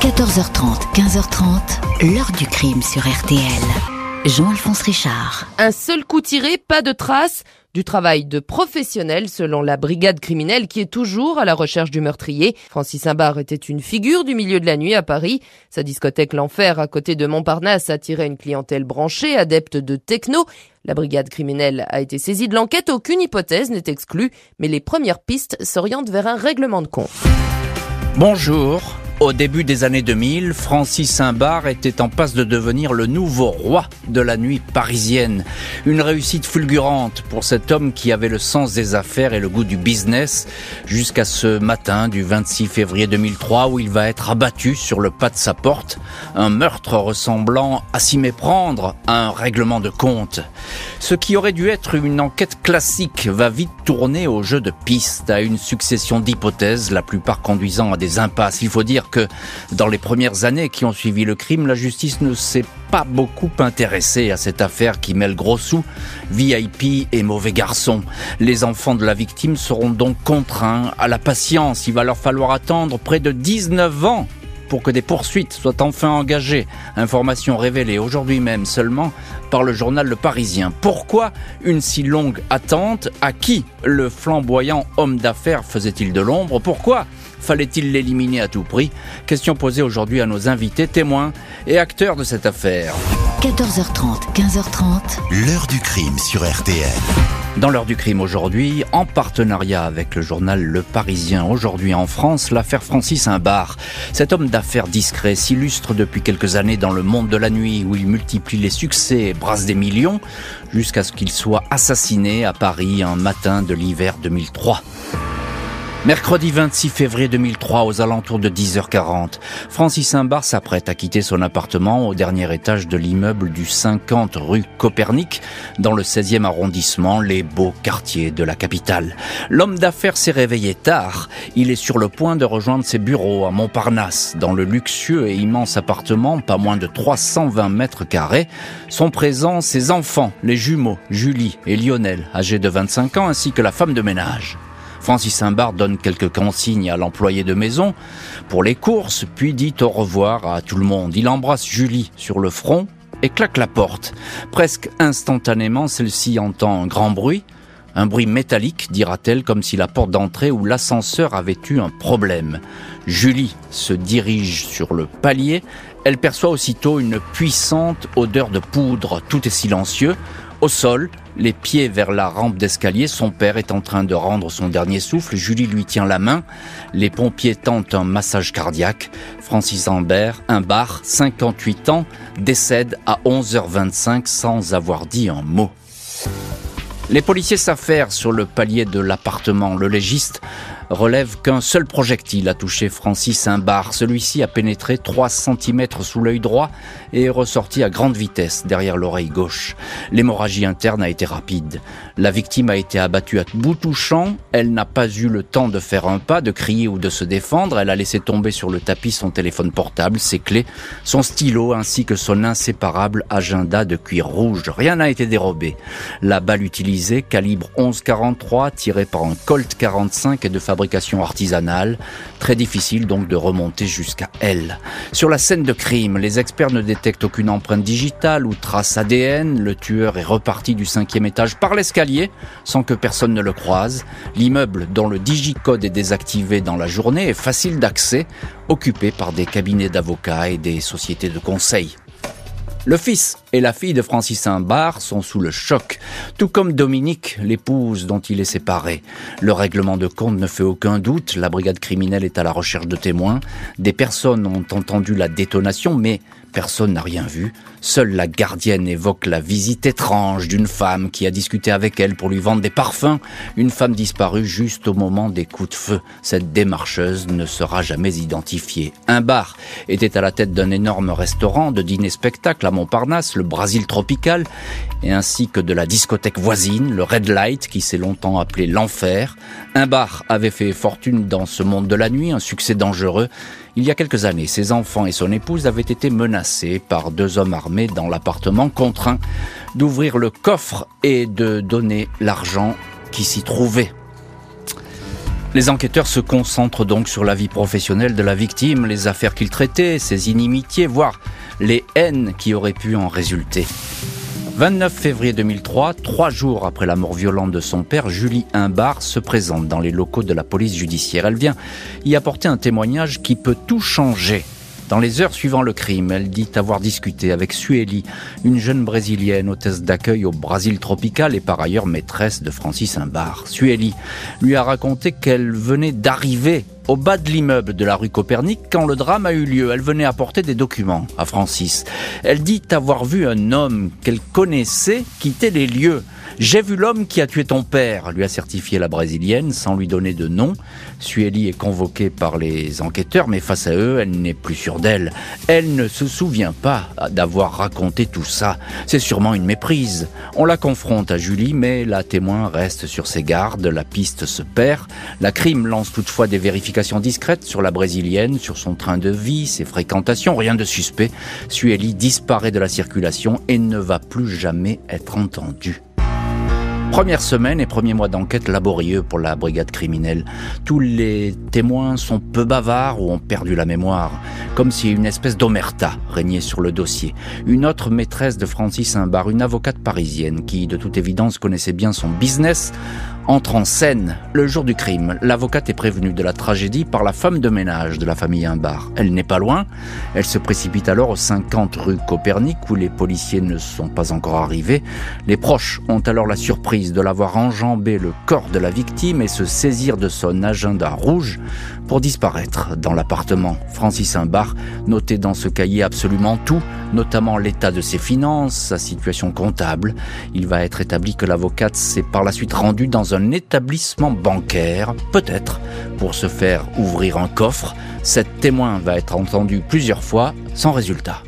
14h30, 15h30, l'heure du crime sur RTL. Jean-Alphonse Richard. Un seul coup tiré, pas de traces. Du travail de professionnel selon la brigade criminelle qui est toujours à la recherche du meurtrier. Francis Imbar était une figure du milieu de la nuit à Paris. Sa discothèque L'Enfer à côté de Montparnasse attirait une clientèle branchée, adepte de techno. La brigade criminelle a été saisie de l'enquête, aucune hypothèse n'est exclue, mais les premières pistes s'orientent vers un règlement de compte. Bonjour. Au début des années 2000, Francis Saint-Bar était en passe de devenir le nouveau roi de la nuit parisienne. Une réussite fulgurante pour cet homme qui avait le sens des affaires et le goût du business jusqu'à ce matin du 26 février 2003 où il va être abattu sur le pas de sa porte. Un meurtre ressemblant à s'y méprendre à un règlement de compte. Ce qui aurait dû être une enquête classique va vite tourner au jeu de piste, à une succession d'hypothèses, la plupart conduisant à des impasses. Il faut dire que dans les premières années qui ont suivi le crime, la justice ne s'est pas beaucoup intéressée à cette affaire qui mêle gros sous, VIP et mauvais garçons. Les enfants de la victime seront donc contraints à la patience. Il va leur falloir attendre près de 19 ans pour que des poursuites soient enfin engagées. Information révélée aujourd'hui même seulement par le journal Le Parisien. Pourquoi une si longue attente? À qui le flamboyant homme d'affaires faisait-il de l'ombre? Pourquoi Fallait-il l'éliminer à tout prix? Question posée aujourd'hui à nos invités, témoins et acteurs de cette affaire. 14h30, 15h30. L'heure du crime sur RTL. Dans l'heure du crime aujourd'hui, en partenariat avec le journal Le Parisien, aujourd'hui en France, l'affaire Francis Imbar. Cet homme d'affaires discret s'illustre depuis quelques années dans le monde de la nuit où il multiplie les succès et brasse des millions jusqu'à ce qu'il soit assassiné à Paris un matin de l'hiver 2003. Mercredi 26 février 2003, aux alentours de 10h40, Francis Saint-Bar s'apprête à quitter son appartement au dernier étage de l'immeuble du 50 rue Copernic, dans le 16e arrondissement, les beaux quartiers de la capitale. L'homme d'affaires s'est réveillé tard. Il est sur le point de rejoindre ses bureaux à Montparnasse, dans le luxueux et immense appartement, pas moins de 320 mètres carrés. Sont présents ses enfants, les jumeaux, Julie et Lionel, âgés de 25 ans, ainsi que la femme de ménage. Francis Saint-Bar donne quelques consignes à l'employé de maison pour les courses, puis dit au revoir à tout le monde. Il embrasse Julie sur le front et claque la porte. Presque instantanément, celle-ci entend un grand bruit, un bruit métallique, dira-t-elle, comme si la porte d'entrée ou l'ascenseur avait eu un problème. Julie se dirige sur le palier. Elle perçoit aussitôt une puissante odeur de poudre. Tout est silencieux. Au sol, les pieds vers la rampe d'escalier, son père est en train de rendre son dernier souffle, Julie lui tient la main, les pompiers tentent un massage cardiaque, Francis Ambert, un bar, 58 ans, décède à 11h25 sans avoir dit un mot. Les policiers s'affairent sur le palier de l'appartement. Le légiste relève qu'un seul projectile a touché Francis bar. Celui-ci a pénétré 3 cm sous l'œil droit et est ressorti à grande vitesse derrière l'oreille gauche. L'hémorragie interne a été rapide. La victime a été abattue à bout touchant. Elle n'a pas eu le temps de faire un pas, de crier ou de se défendre. Elle a laissé tomber sur le tapis son téléphone portable, ses clés, son stylo ainsi que son inséparable agenda de cuir rouge. Rien n'a été dérobé. La balle utilisée, calibre 11-43, tirée par un Colt 45 et de fabrication artisanale. Très difficile donc de remonter jusqu'à elle. Sur la scène de crime, les experts ne détectent aucune empreinte digitale ou trace ADN. Le tueur est reparti du cinquième étage par l'escalier sans que personne ne le croise. L'immeuble dont le digicode est désactivé dans la journée est facile d'accès, occupé par des cabinets d'avocats et des sociétés de conseil. Le fils et la fille de Francis Saint-Bar sont sous le choc, tout comme Dominique, l'épouse dont il est séparé. Le règlement de compte ne fait aucun doute, la brigade criminelle est à la recherche de témoins. Des personnes ont entendu la détonation, mais personne n'a rien vu. Seule la gardienne évoque la visite étrange d'une femme qui a discuté avec elle pour lui vendre des parfums. Une femme disparue juste au moment des coups de feu. Cette démarcheuse ne sera jamais identifiée. Un bar était à la tête d'un énorme restaurant de dîner-spectacle à Montparnasse, le Brésil tropical, et ainsi que de la discothèque voisine, le Red Light, qui s'est longtemps appelé l'Enfer. Un bar avait fait fortune dans ce monde de la nuit, un succès dangereux. Il y a quelques années, ses enfants et son épouse avaient été menacés par deux hommes armés dans l'appartement, contraint d'ouvrir le coffre et de donner l'argent qui s'y trouvait. Les enquêteurs se concentrent donc sur la vie professionnelle de la victime, les affaires qu'il traitait, ses inimitiés, voire qui auraient pu en résulter. 29 février 2003, trois jours après la mort violente de son père, Julie Imbar se présente dans les locaux de la police judiciaire. Elle vient y apporter un témoignage qui peut tout changer. Dans les heures suivant le crime, elle dit avoir discuté avec Sueli, une jeune brésilienne hôtesse d'accueil au Brésil tropical et par ailleurs maîtresse de Francis Imbar. Sueli lui a raconté qu'elle venait d'arriver au bas de l'immeuble de la rue Copernic quand le drame a eu lieu. Elle venait apporter des documents à Francis. Elle dit avoir vu un homme qu'elle connaissait quitter les lieux. J'ai vu l'homme qui a tué ton père, lui a certifié la brésilienne sans lui donner de nom. Sueli est convoquée par les enquêteurs, mais face à eux, elle n'est plus sûre d'elle. Elle ne se souvient pas d'avoir raconté tout ça. C'est sûrement une méprise. On la confronte à Julie, mais la témoin reste sur ses gardes, la piste se perd. La crime lance toutefois des vérifications discrètes sur la brésilienne, sur son train de vie, ses fréquentations, rien de suspect. Sueli disparaît de la circulation et ne va plus jamais être entendue. Première semaine et premier mois d'enquête laborieux pour la brigade criminelle. Tous les témoins sont peu bavards ou ont perdu la mémoire, comme si une espèce d'omerta régnait sur le dossier. Une autre maîtresse de Francis Imbar, une avocate parisienne qui, de toute évidence, connaissait bien son business, entre en scène. Le jour du crime, l'avocate est prévenue de la tragédie par la femme de ménage de la famille Imbar. Elle n'est pas loin. Elle se précipite alors aux 50 rue Copernic où les policiers ne sont pas encore arrivés. Les proches ont alors la surprise de l'avoir enjambé le corps de la victime et se saisir de son agenda rouge pour disparaître dans l'appartement. Francis Imbar notait dans ce cahier absolument tout, notamment l'état de ses finances, sa situation comptable. Il va être établi que l'avocate s'est par la suite rendue dans un établissement bancaire, peut-être pour se faire ouvrir un coffre. Cette témoin va être entendue plusieurs fois sans résultat.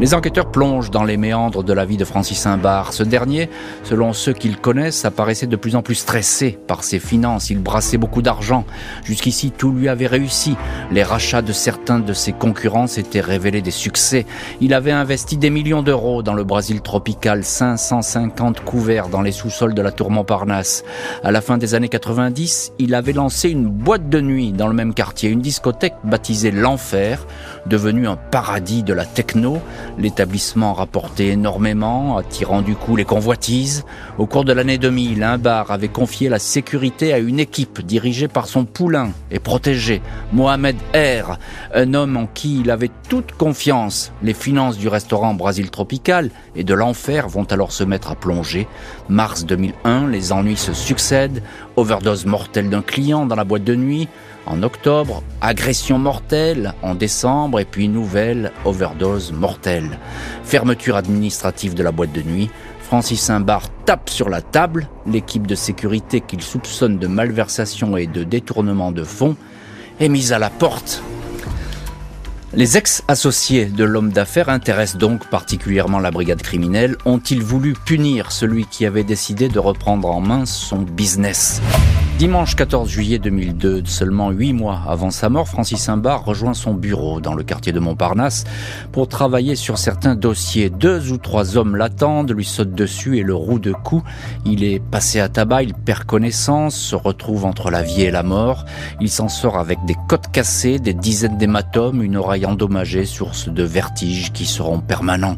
Les enquêteurs plongent dans les méandres de la vie de Francis Imbar. Ce dernier, selon ceux qu'il connaissent, apparaissait de plus en plus stressé par ses finances. Il brassait beaucoup d'argent. Jusqu'ici, tout lui avait réussi. Les rachats de certains de ses concurrents s'étaient révélés des succès. Il avait investi des millions d'euros dans le Brésil tropical, 550 couverts dans les sous-sols de la tour Montparnasse. À la fin des années 90, il avait lancé une boîte de nuit dans le même quartier, une discothèque baptisée L'Enfer, devenue un paradis de la techno L'établissement rapportait énormément, attirant du coup les convoitises. Au cours de l'année 2000, un bar avait confié la sécurité à une équipe dirigée par son poulain et protégé, Mohamed R, un homme en qui il avait toute confiance. Les finances du restaurant Brasil Tropical et de l'enfer vont alors se mettre à plonger. Mars 2001, les ennuis se succèdent, overdose mortelle d'un client dans la boîte de nuit, en octobre, agression mortelle en décembre et puis nouvelle overdose mortelle. Fermeture administrative de la boîte de nuit. Francis Saint-Bar tape sur la table. L'équipe de sécurité qu'il soupçonne de malversation et de détournement de fonds est mise à la porte. Les ex-associés de l'homme d'affaires intéressent donc particulièrement la brigade criminelle. Ont-ils voulu punir celui qui avait décidé de reprendre en main son business? Dimanche 14 juillet 2002, seulement huit mois avant sa mort, Francis Imbar rejoint son bureau dans le quartier de Montparnasse pour travailler sur certains dossiers. Deux ou trois hommes l'attendent, lui sautent dessus et le roue de coups. Il est passé à tabac, il perd connaissance, se retrouve entre la vie et la mort. Il s'en sort avec des côtes cassées, des dizaines d'hématomes, une oreille endommagée, source de vertiges qui seront permanents.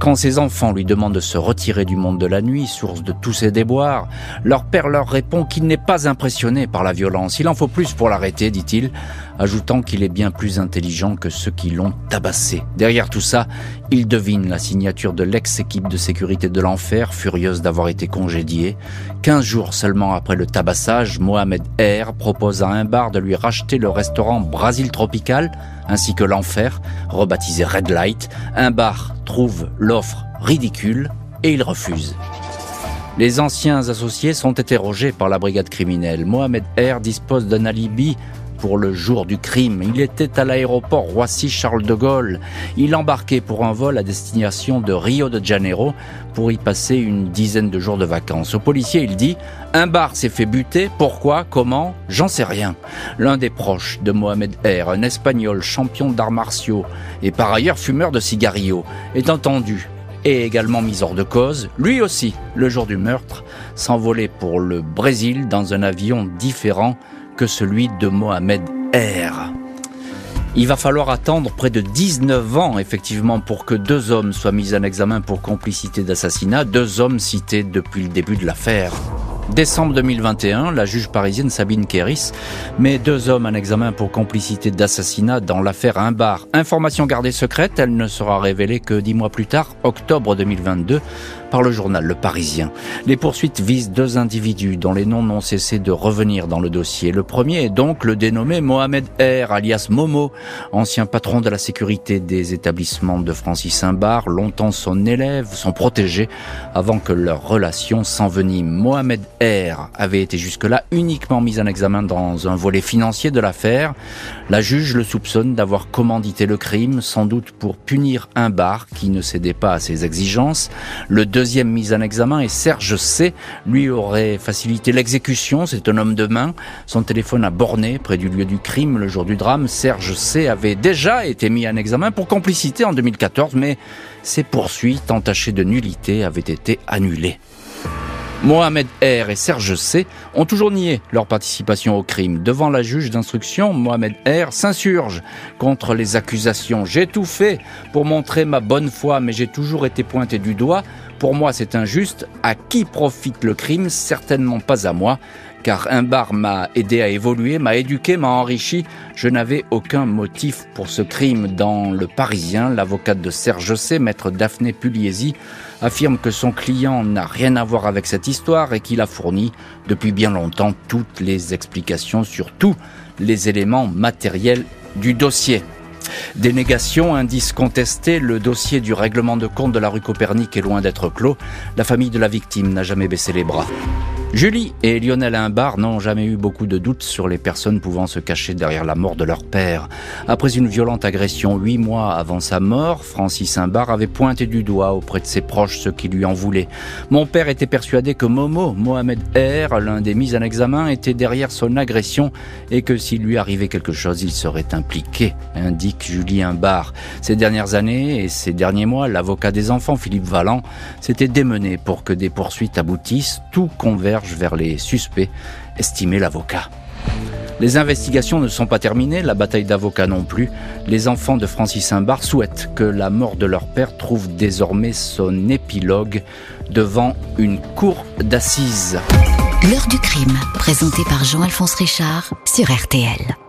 Quand ses enfants lui demandent de se retirer du monde de la nuit, source de tous ses déboires, leur père leur répond qu'il n'est pas un impressionné par la violence. Il en faut plus pour l'arrêter, dit-il, ajoutant qu'il est bien plus intelligent que ceux qui l'ont tabassé. Derrière tout ça, il devine la signature de l'ex-équipe de sécurité de l'enfer, furieuse d'avoir été congédiée. Quinze jours seulement après le tabassage, Mohamed R propose à un bar de lui racheter le restaurant Brasil Tropical, ainsi que l'enfer, rebaptisé Red Light. Un bar trouve l'offre ridicule et il refuse. Les anciens associés sont interrogés par la brigade criminelle. Mohamed R dispose d'un alibi pour le jour du crime. Il était à l'aéroport Roissy-Charles de Gaulle. Il embarquait pour un vol à destination de Rio de Janeiro pour y passer une dizaine de jours de vacances. Au policier, il dit Un bar s'est fait buter. Pourquoi? Comment? J'en sais rien. L'un des proches de Mohamed R, un espagnol champion d'arts martiaux et par ailleurs fumeur de cigarillos, est entendu et également mis hors de cause, lui aussi, le jour du meurtre, s'envolait pour le Brésil dans un avion différent que celui de Mohamed R. Il va falloir attendre près de 19 ans, effectivement, pour que deux hommes soient mis en examen pour complicité d'assassinat, deux hommes cités depuis le début de l'affaire. Décembre 2021, la juge parisienne Sabine Kéris met deux hommes en examen pour complicité d'assassinat dans l'affaire Imbar. Information gardée secrète, elle ne sera révélée que dix mois plus tard, octobre 2022, par le journal Le Parisien. Les poursuites visent deux individus dont les noms n'ont cessé de revenir dans le dossier. Le premier est donc le dénommé Mohamed R, alias Momo, ancien patron de la sécurité des établissements de Francis Imbar, longtemps son élève, son protégé, avant que leur relation s'envenime. Mohamed R avait été jusque-là uniquement mis en examen dans un volet financier de l'affaire. La juge le soupçonne d'avoir commandité le crime, sans doute pour punir un bar qui ne cédait pas à ses exigences. Le deuxième mis en examen est Serge C. Lui aurait facilité l'exécution, c'est un homme de main. Son téléphone a borné près du lieu du crime le jour du drame. Serge C. avait déjà été mis en examen pour complicité en 2014, mais ses poursuites entachées de nullité avaient été annulées. Mohamed R et Serge C ont toujours nié leur participation au crime. Devant la juge d'instruction, Mohamed R s'insurge contre les accusations. J'ai tout fait pour montrer ma bonne foi, mais j'ai toujours été pointé du doigt. Pour moi, c'est injuste. À qui profite le crime? Certainement pas à moi car un bar m'a aidé à évoluer, m'a éduqué, m'a enrichi. Je n'avais aucun motif pour ce crime. Dans Le Parisien, l'avocate de Serge C, maître Daphné Pugliesi, affirme que son client n'a rien à voir avec cette histoire et qu'il a fourni depuis bien longtemps toutes les explications sur tous les éléments matériels du dossier. Dénégation, indice contesté, le dossier du règlement de compte de la rue Copernic est loin d'être clos. La famille de la victime n'a jamais baissé les bras. Julie et Lionel Imbar n'ont jamais eu beaucoup de doutes sur les personnes pouvant se cacher derrière la mort de leur père. Après une violente agression huit mois avant sa mort, Francis Imbar avait pointé du doigt auprès de ses proches ceux qui lui en voulaient. Mon père était persuadé que Momo, Mohamed R, l'un des mis en examen, était derrière son agression et que s'il lui arrivait quelque chose, il serait impliqué, indique Julie Imbar. Ces dernières années et ces derniers mois, l'avocat des enfants, Philippe Valland, s'était démené pour que des poursuites aboutissent, tout converge vers les suspects, estimait l'avocat. Les investigations ne sont pas terminées, la bataille d'avocats non plus. Les enfants de Francis Imbar souhaitent que la mort de leur père trouve désormais son épilogue devant une cour d'assises. L'heure du crime, présenté par Jean-Alphonse Richard sur RTL.